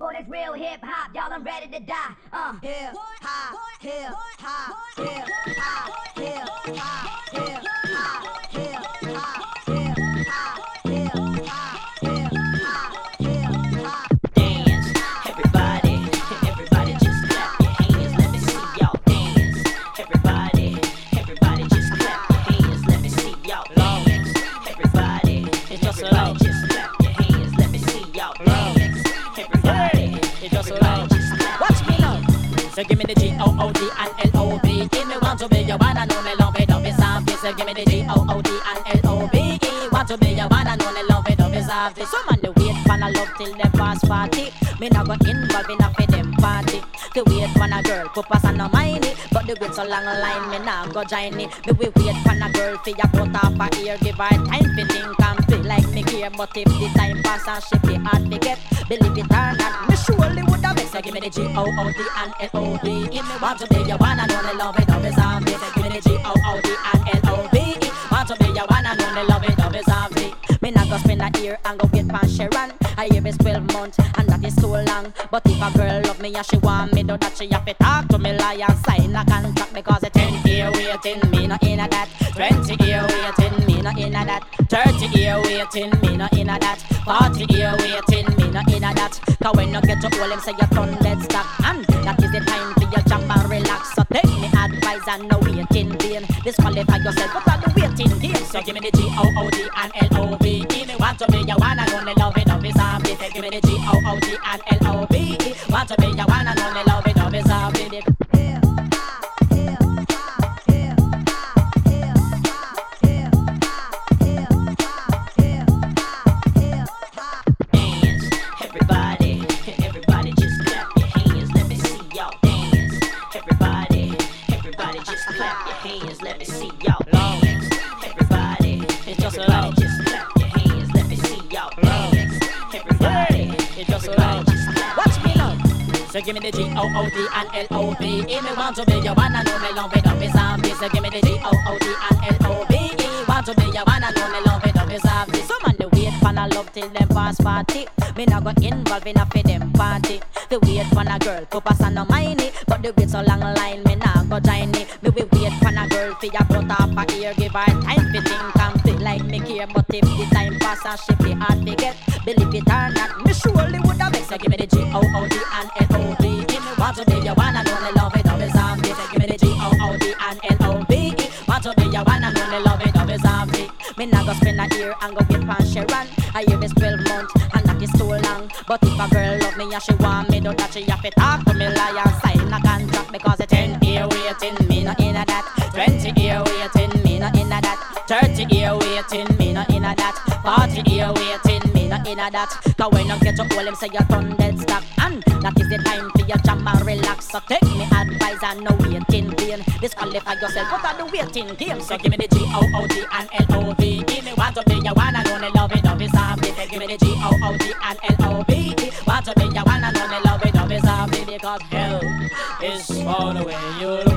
For this real hip hop, y'all, I'm ready to die. Uh, hip hop, hip hop, hip hop, hip hop, hip hop, Everybody loud. Watch me now. So give me the G O O D and L O V E. Me want to be your one and only love it is happy. So give me the G O O D and L O V. Want to be your one and only love it is happy. Some man the wait for a love till them past party. Me not go involve in a for them party. The wait for a girl, us on no mind it. But the wait so long line, me not go join it. Me we wait for a girl for ya cut off her ear, give her care. But if the time pass and she be hard to get, believe it or not, me surely would have So give me the G O O D and L O V E. Me want to be your one and only love it, love is happy. Give me the G O O D and L O V E. Want to be your one and only love it, love is happy. Me not go spend a year and go get pan Sharon. A year is 12 months and is too long. But if a girl love me and she want me, do that she have to talk to me like and sign a contract because a 10 year waiting me not in a that. 20 year waiting me in a that. 30 year waiting me in a that. 40 year waiting me in a that. Cause when you get to hold him say you turn dead stop and that is the time for your jump and relax. So take me advice and no waiting vain. Disqualify yourself but all the waiting game. So give me the G O O D and L O clap your hands. Let me see y'all dance. Everybody, everybody just clap your hands. Let me see y'all dance. Everybody, everybody just Watch me now. So give me the G O O D and L O E. Me want to be your one and only love it up is happy. So give me the G O O D and L O E. Want to be your one and only love it up is happy. Some man the wait for a love till them pass party. Me not go involve in a for them party. The wait for a girl, us on no mind it. But the wait so long line, me not go join for a cut off her ear, give her time to think and feel like me care. But if the time pass and she be hard to get, believe it or not, me surely would have vex. So give me the G O O D and L O V E. Want to be your one and only love it, love is happy. So give me the G O O D and L O V E. Want to be your one and only love it, love is happy. Me not go spend a year and go get pan Sharon. A year is 12 months and that is too long. But if a girl love me and she want me, don't that she have to talk to me and sign a contract because a 10 year waiting me not in a that. Waiting me not in a that. 40 year waiting me not in a that. Cause when you get to hold him say you turn dead stock and that is the time for your jam and relax. So take me advice and no waiting vain. Disqualify yourself out of the waiting game. So give me the G O O D and L O V E. Me want to be your one and only love it, love is happy. Give me the G O O D and L O V E. Want to be your one and only love it, love is happy because hell is for the way you